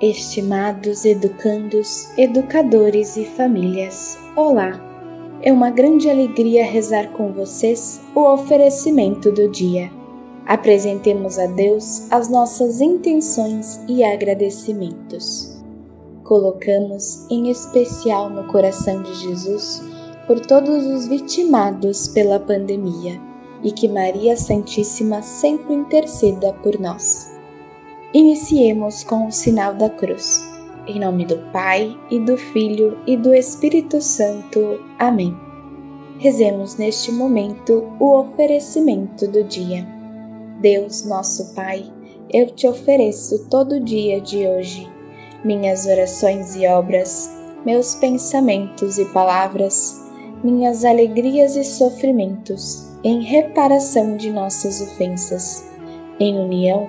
Estimados educandos, educadores e famílias, olá! É uma grande alegria rezar com vocês o oferecimento do dia. Apresentemos a Deus as nossas intenções e agradecimentos. Colocamos em especial no coração de Jesus por todos os vitimados pela pandemia e que Maria Santíssima sempre interceda por nós. Iniciemos com o sinal da cruz. Em nome do Pai, e do Filho, e do Espírito Santo. Amém. Rezemos neste momento o oferecimento do dia. Deus, nosso Pai, eu te ofereço todo o dia de hoje, minhas orações e obras, meus pensamentos e palavras, minhas alegrias e sofrimentos, em reparação de nossas ofensas em união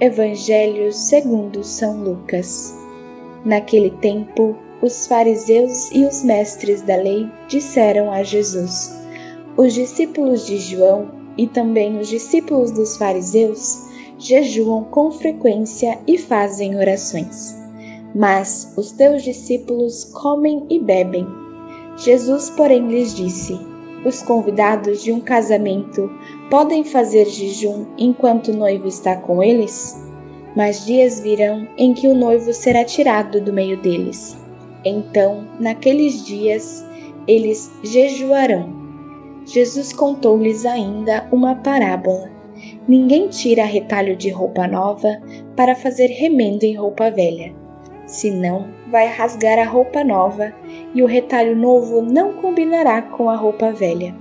Evangelho segundo São Lucas. Naquele tempo, os fariseus e os mestres da lei disseram a Jesus: Os discípulos de João e também os discípulos dos fariseus jejuam com frequência e fazem orações. Mas os teus discípulos comem e bebem. Jesus, porém, lhes disse: Os convidados de um casamento podem fazer jejum enquanto o noivo está com eles? Mas dias virão em que o noivo será tirado do meio deles. Então, naqueles dias, eles jejuarão. Jesus contou-lhes ainda uma parábola. Ninguém tira retalho de roupa nova para fazer remendo em roupa velha. Senão, vai rasgar a roupa nova e o retalho novo não combinará com a roupa velha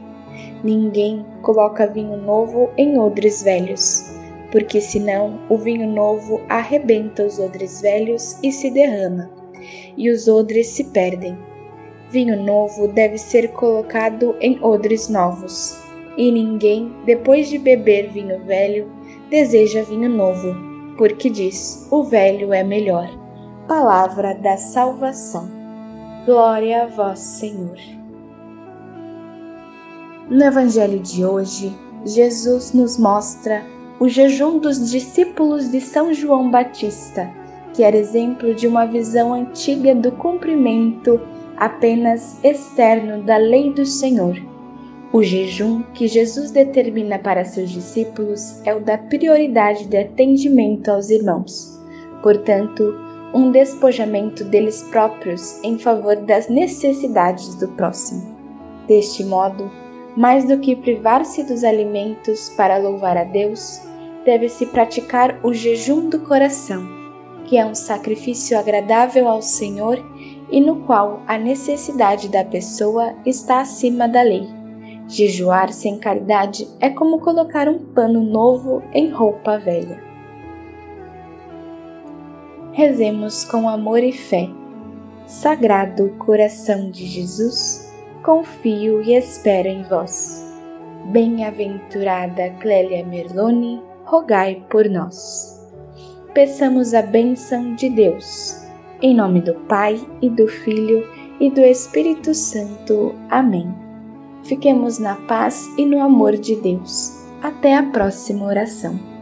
Ninguém coloca vinho novo em odres velhos, porque senão o vinho novo arrebenta os odres velhos e se derrama, e os odres se perdem. Vinho novo deve ser colocado em odres novos, e ninguém, depois de beber vinho velho, deseja vinho novo, porque diz: o velho é melhor. Palavra da salvação. Glória a vós, Senhor. No Evangelho de hoje, Jesus nos mostra o jejum dos discípulos de São João Batista, que era exemplo de uma visão antiga do cumprimento apenas externo da lei do Senhor. O jejum que Jesus determina para seus discípulos é o da prioridade de atendimento aos irmãos, portanto, um despojamento deles próprios em favor das necessidades do próximo. Deste modo, mais do que privar-se dos alimentos para louvar a Deus, deve-se praticar o jejum do coração, que é um sacrifício agradável ao Senhor e no qual a necessidade da pessoa está acima da lei. Jejuar sem caridade é como colocar um pano novo em roupa velha. Rezemos com amor e fé. Sagrado coração de Jesus, confio e espero em vós. Bem-aventurada Clélia Merloni, rogai por nós. Peçamos a bênção de Deus. Em nome do Pai e do Filho e do Espírito Santo. Amém. Fiquemos na paz e no amor de Deus. Até a próxima oração.